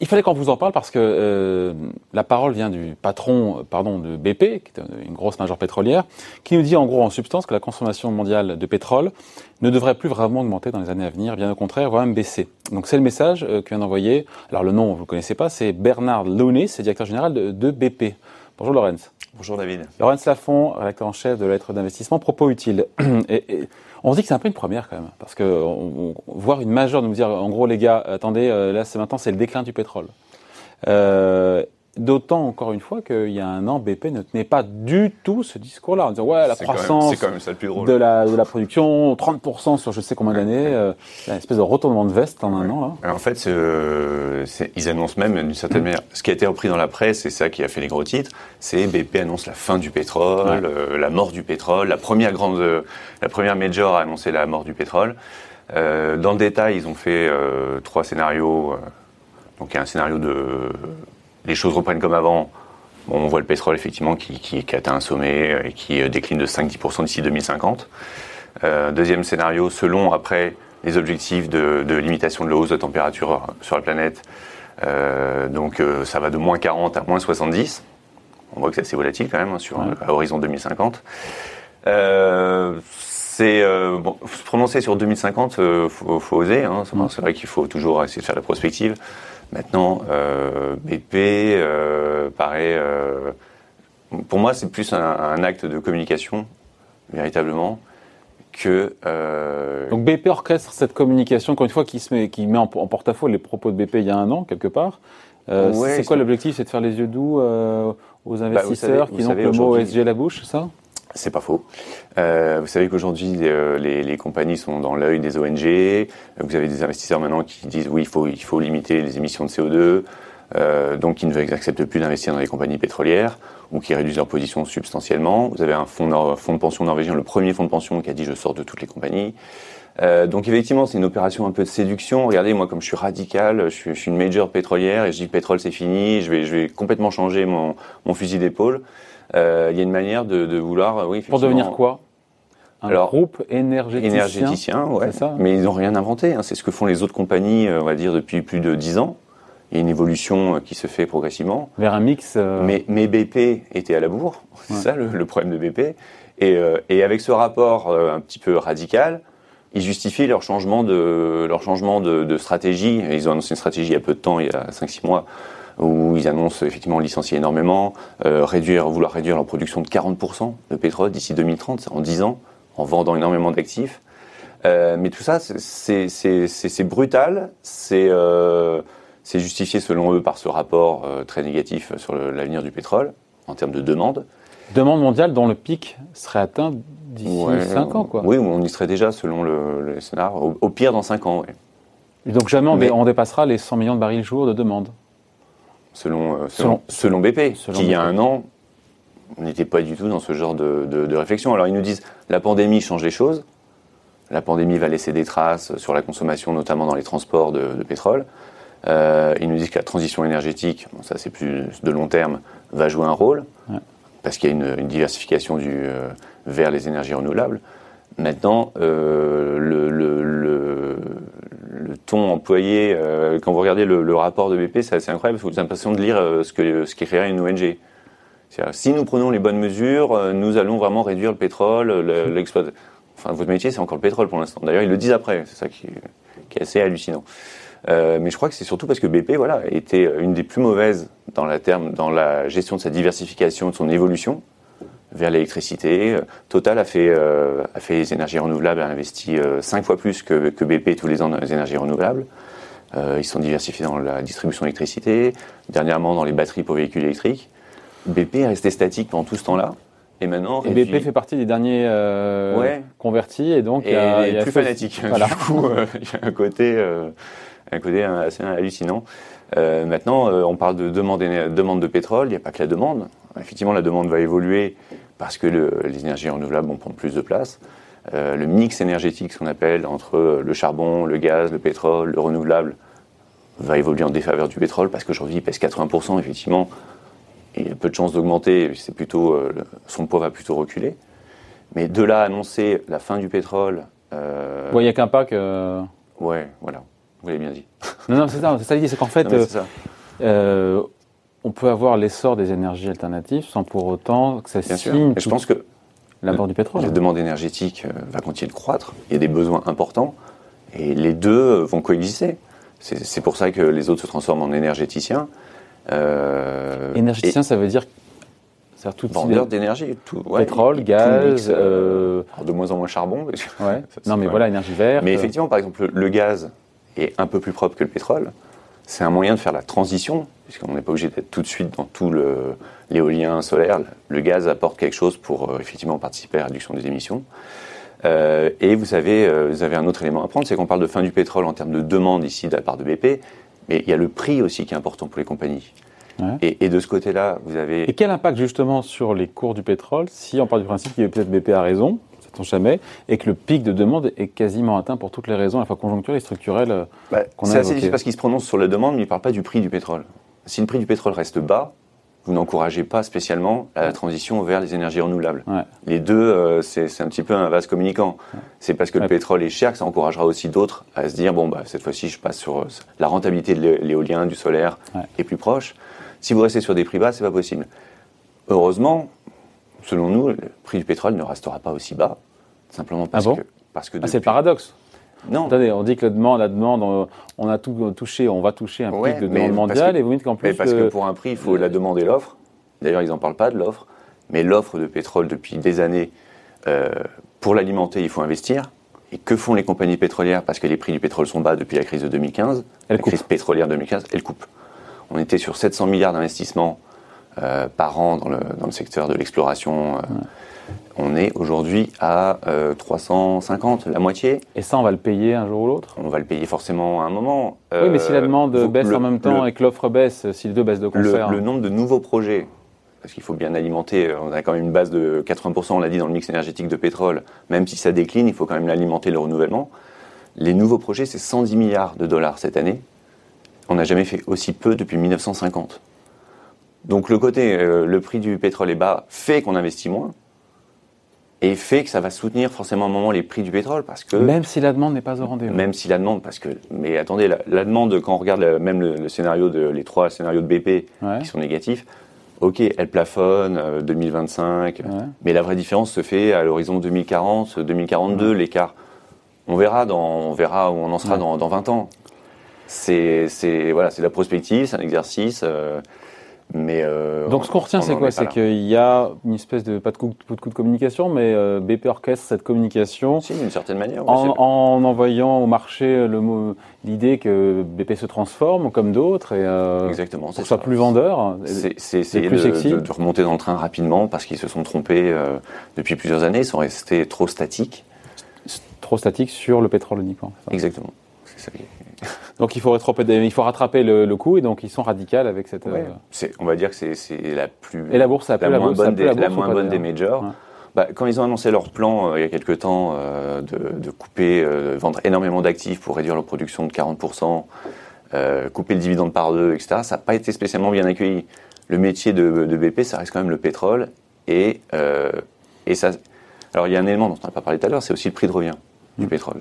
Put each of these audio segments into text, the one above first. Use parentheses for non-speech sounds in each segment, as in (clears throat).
Il fallait qu'on vous en parle parce que euh, la parole vient du patron pardon, de BP, qui est une grosse majeure pétrolière, qui nous dit en gros en substance que la consommation mondiale de pétrole ne devrait plus vraiment augmenter dans les années à venir, bien au contraire, voire même baisser. Donc c'est le message euh, que vient d'envoyer, alors le nom vous ne le connaissez pas, c'est Bernard Looney, c'est directeur général de, de BP. Bonjour Lorenz. Bonjour David. Lorenz Lafont, rédacteur en chef de la lettre d'investissement, propos utile. (clears throat) Et, et, on se dit que c'est un peu une première quand même, parce que voir une majeure nous dire, en gros les gars, attendez, euh, là c'est maintenant c'est le déclin du pétrole. Euh, D'autant, encore une fois, qu'il y a un an, BP ne tenait pas du tout ce discours-là, en disant, ouais, la croissance quand même, quand même de, la, de la production, 30% sur je sais combien d'années, euh, une espèce de retournement de veste en un an. Là. Alors, en fait, euh, ils annoncent même, d'une certaine manière, ce qui a été repris dans la presse, et ça qui a fait les gros titres, c'est BP annonce la fin du pétrole, ouais. euh, la mort du pétrole, la première grande, la première major a annoncé la mort du pétrole. Euh, dans le détail, ils ont fait euh, trois scénarios. donc, il y a un scénario de les choses reprennent comme avant. Bon, on voit le pétrole effectivement qui, qui, qui, atteint un sommet et qui décline de 5-10% d'ici 2050. Euh, deuxième scénario, selon après les objectifs de, de, limitation de la hausse de température sur la planète, euh, donc euh, ça va de moins 40 à moins 70. On voit que c'est assez volatile quand même hein, sur ouais. à horizon 2050. c'est bon, se prononcer sur 2050, faut, faut oser. Hein, c'est vrai qu'il faut toujours essayer de faire la prospective. Maintenant, euh, BP euh, paraît. Euh, pour moi, c'est plus un, un, acte de communication, véritablement, que. Euh, Donc BP orchestre cette communication, encore une fois, qui, se met, qui met en, en porte-à-faux les propos de BP il y a un an, quelque part. Euh, ouais, c'est quoi l'objectif? C'est de faire les yeux doux aux investisseurs bah, savez, qui n'ont que le mot ESG à la bouche, ça? C'est pas faux. Euh, vous savez qu'aujourd'hui, euh, les, les, compagnies sont dans l'œil des ONG. Vous avez des investisseurs maintenant qui disent oui, il faut, il faut limiter les émissions de CO2. Euh, donc, qui ne acceptent plus d'investir dans les compagnies pétrolières ou qui réduisent leur position substantiellement. Vous avez un fonds, fonds de pension norvégien, le premier fonds de pension qui a dit je sors de toutes les compagnies. Euh, donc effectivement, c'est une opération un peu de séduction. Regardez, moi, comme je suis radical, je suis, je suis une major pétrolière et je dis pétrole, c'est fini. Je vais, je vais complètement changer mon, mon fusil d'épaule euh, il y a une manière de, de vouloir, oui, Pour devenir quoi? Un Alors, groupe énergéticien. Énergéticien, ouais. Ça? Mais ils n'ont rien inventé. Hein. C'est ce que font les autres compagnies, on va dire, depuis plus de dix ans. Il y a une évolution qui se fait progressivement. Vers un mix. Euh... Mais, mais, BP était à la bourre. C'est ouais. ça le, le, problème de BP. Et, euh, et avec ce rapport euh, un petit peu radical, ils justifient leur changement de, leur changement de, de stratégie. Ils ont annoncé une stratégie il y a peu de temps, il y a 5-6 mois, où ils annoncent effectivement licencier énormément, euh, réduire, vouloir réduire leur production de 40% de pétrole d'ici 2030, en 10 ans, en vendant énormément d'actifs. Euh, mais tout ça, c'est brutal, euh, c'est justifié selon eux par ce rapport euh, très négatif sur l'avenir du pétrole en termes de demande. Demande mondiale dont le pic serait atteint d'ici ouais, 5 ans, quoi. Oui, on y serait déjà selon le, le scénar, au, au, pire dans 5 ans, oui. Et donc jamais mais, on dépassera les 100 millions de barils jour de demande selon, euh, selon, selon, BP, selon qui BP. il y a un an, on n'était pas du tout dans ce genre de, de, de, réflexion. Alors ils nous disent la pandémie change les choses, la pandémie va laisser des traces sur la consommation, notamment dans les transports de, de pétrole. Euh, ils nous disent que la transition énergétique, bon, ça c'est plus de long terme, va jouer un rôle, ouais. parce qu'il y a une, une, diversification du, euh, vers les énergies renouvelables. Maintenant, euh, le, le, le, le, ton employé, quand vous regardez le, rapport de BP, c'est assez incroyable, parce que vous avez l'impression de lire ce que ce qu'écrirait une ONG. Si nous prenons les bonnes mesures, nous allons vraiment réduire le pétrole, l'exploitation. Enfin, votre métier, c'est encore le pétrole pour l'instant. D'ailleurs, ils le disent après, c'est ça qui, qui, est assez hallucinant. Euh, mais je crois que c'est surtout parce que BP, voilà, était une des plus mauvaises dans la terme, dans la gestion de sa diversification, de son évolution vers l'électricité. Total a fait, euh, a fait les énergies renouvelables, a investi euh, cinq fois plus que, que, BP tous les ans dans les énergies renouvelables. Euh, ils sont diversifiés dans la distribution d'électricité, dernièrement dans les batteries pour véhicules électriques. BP est resté statique pendant tout ce temps-là. Et maintenant, et BP fait partie des derniers euh, ouais. convertis et donc et euh, il y a plus fanatique. Voilà. Du coup, euh, il y a un côté, un côté assez hallucinant. maintenant, on parle de demande, demande de pétrole. Il n'y a pas que la demande. Effectivement, la demande va évoluer parce que le, les énergies renouvelables vont prendre plus de place. Euh, le mix énergétique, ce qu'on appelle entre le charbon, le gaz, le pétrole, le renouvelable, va évoluer en défaveur du pétrole parce qu'aujourd'hui il pèse 80%, effectivement, il y a peu de chances d'augmenter, c'est plutôt, euh, son poids va plutôt reculer. Mais de là à annoncer la fin du pétrole. Euh... Il n'y a qu'un pas que. Ouais, voilà. Vous l'avez bien dit. Non, non, c'est ça, c'est ça l'idée, c'est qu'en fait, euh, on peut avoir l'essor des énergies alternatives sans pour autant que ça bien signe. je pense que l'abord du pétrole. La demande énergétique euh, va continuer de croître. Il y a des besoins importants et les deux vont coexister. C'est pour ça que les autres se transforment en énergéticiens. Euh, Énergéticien, ça veut dire c'est tout vendeur d'énergie, tout pétrole, gaz, euh, de moins en moins charbon. Ouais. (laughs) non, mais voilà, énergie verte. Mais effectivement, par exemple, le gaz est un peu plus propre que le pétrole. C'est un moyen de faire la transition, puisqu'on n'est pas obligé d'être tout de suite dans tout l'éolien solaire. Le gaz apporte quelque chose pour euh, effectivement participer à la réduction des émissions. Euh, et vous avez, euh, vous avez un autre élément à prendre, c'est qu'on parle de fin du pétrole en termes de demande ici de la part de BP, mais il y a le prix aussi qui est important pour les compagnies. Et, de ce côté-là, vous avez. Et quel impact justement sur les cours du pétrole si on part du principe que peut-être BP a raison, sait-on jamais, et que le pic de demande est quasiment atteint pour toutes les raisons, à la fois conjoncturelles et structurelles euh, bah, C'est assez difficile parce qu'il se prononce sur la demande, mais il ne parle pas du prix du pétrole. Si le prix du pétrole reste bas, vous n'encouragez pas spécialement la transition vers les énergies renouvelables. Les deux, euh, c'est un petit peu un vase communicant. C'est parce que le pétrole est cher que ça encouragera aussi d'autres à se dire bon bah cette fois-ci je passe sur euh, la rentabilité de l'éolien, du solaire est plus proche. Si vous restez sur des prix bas, c'est pas possible. Heureusement, selon nous, le prix du pétrole ne restera pas aussi bas, simplement parce ah que parce que ah, c'est le paradoxe. Non. Attendez, on dit que la demande, la demande, on a tout touché, on va toucher un pic de demande mondiale, et vous dites qu'en plus. Mais parce que pour un prix, il faut la demande et l'offre. D'ailleurs, ils n'en parlent pas de l'offre, mais l'offre de pétrole depuis des années, euh, pour l'alimenter, il faut investir. Et que font les compagnies pétrolières? Parce que les prix du pétrole sont bas depuis la crise de 2015, la crise pétrolière 2015, elles coupent. On était sur 700 milliards d'investissements euh, par an dans le, dans le, secteur de l'exploration. Euh, on est aujourd'hui à 350, euh, la moitié. Et ça, on va le payer un jour ou l'autre? On va le payer forcément à un moment. oui, mais si la demande baisse en même temps et que l'offre baisse, si les deux baissent de concert. Le, nombre de nouveaux projets, parce qu'il faut bien alimenter, on a quand même une base de 80%, on l'a dit, dans le mix énergétique de pétrole. Même si ça décline, il faut quand même l'alimenter, le renouvellement. Les nouveaux projets, c'est 110 milliards de dollars cette année on n'a jamais fait aussi peu depuis 1950. Donc le côté, euh, le prix du pétrole est bas, fait qu'on investit moins, et fait que ça va soutenir forcément à un moment les prix du pétrole parce que même si la demande n'est pas au rendez-vous. Même si la demande, parce que mais attendez, la, demande quand on regarde même le, scénario de les trois scénarios de BP qui sont négatifs, ok, elle plafonne 2025, euh, mais la vraie différence se fait à l'horizon 2040, 2042, l'écart. On verra dans, on verra où on en sera dans, dans 20 ans c'est voilà, c'est la prospective, c'est un exercice. Euh, mais euh, Donc ce qu'on retient, c'est quoi? C'est qu'il y a une espèce de, pas de coup, de, coup de communication, mais euh, BP orchestre cette communication. Si, d'une certaine manière. En, en, envoyant au marché l'idée que BP se transforme comme d'autres et euh, Exactement, pour soit plus vendeur. C'est essayer de, sexy. De, remonter dans le train rapidement parce qu'ils se sont trompés depuis plusieurs années, ils sont restés trop statiques. Trop statiques sur le pétrole uniquement. Exactement. Donc il faut, il faut rattraper le, coup et donc ils sont radicaux avec cette. Euh, on va dire que c'est la plus. Et la bourse, la, moins bonne, des, la, moins bonne des majors. Bah, quand ils ont annoncé leur plan euh, il y a quelques temps euh, de, couper, vendre énormément d'actifs pour réduire leur production de 40%, couper le dividende par deux, etc., ça n'a pas été spécialement bien accueilli. Le métier de, de, BP, ça reste quand même le pétrole et, et ça. Alors il y a un élément dont on n'a pas parlé tout à l'heure, c'est aussi le prix de revient du mm. pétrole.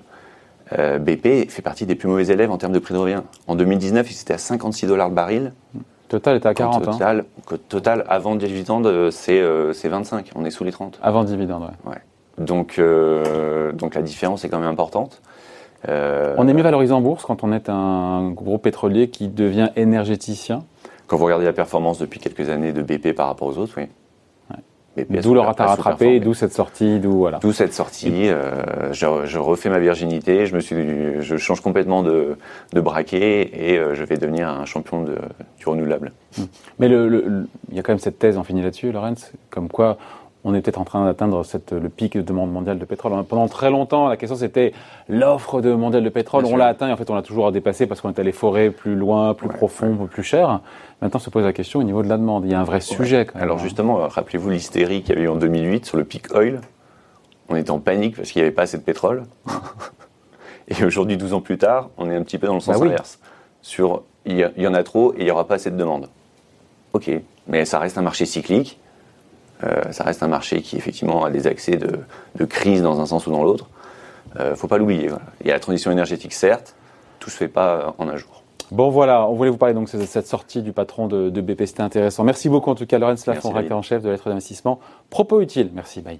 Euh, BP fait partie des plus mauvais élèves en termes de prix de revient. En 2019, il était à 56 dollars le baril. Total était à 40. Hein. Total, total avant dividende, c'est 25. Euh, On est sous les 30. Avant dividende, ouais. ouais. Donc, euh, donc la différence est quand même importante. on est mieux valorisé en bourse quand on est un gros pétrolier qui devient énergéticien. Quand vous regardez la performance depuis quelques années de BP par rapport aux autres, oui. D'où le retard rattrapé, d'où cette sortie, d'où voilà. D'où cette sortie. Euh, je, refais ma virginité, je me suis, je change complètement de, de braquet et euh, je vais devenir un champion de, du renouvelable. Hum. Mais il y a quand même cette thèse, on finit là-dessus, Lorenz, comme quoi on est peut-être en train d'atteindre le pic de demande mondiale de pétrole. Pendant très longtemps, la question c'était l'offre de mondiale de pétrole. on l'a atteint et en fait on l'a toujours dépassé parce qu'on est allé forer plus loin, plus profond, plus cher. Maintenant se pose la question au niveau de la demande. Il y a un vrai sujet. Quand même. Alors justement, euh, rappelez-vous l'hystérie qu'il y avait eu en 2008 sur le pic oil. On était en panique parce qu'il n'y avait pas assez de pétrole. (laughs) et aujourd'hui, 12 ans plus tard, on est un petit peu dans le sens bah inverse. Sur il y, en a trop et il n'y aura pas assez de demande. Ok, mais ça reste un marché cyclique ça reste un marché qui effectivement a des accès de, de crise dans un sens ou dans l'autre. ne faut pas l'oublier. Il y a la transition énergétique, certes, tout se fait pas en un jour. Bon voilà, on voulait vous parler donc de cette sortie du patron de, BP, c'était intéressant. Merci beaucoup en tout cas Laurence Lafont, rédacteur en chef de lettres d'investissement. Propos utile, merci, bye.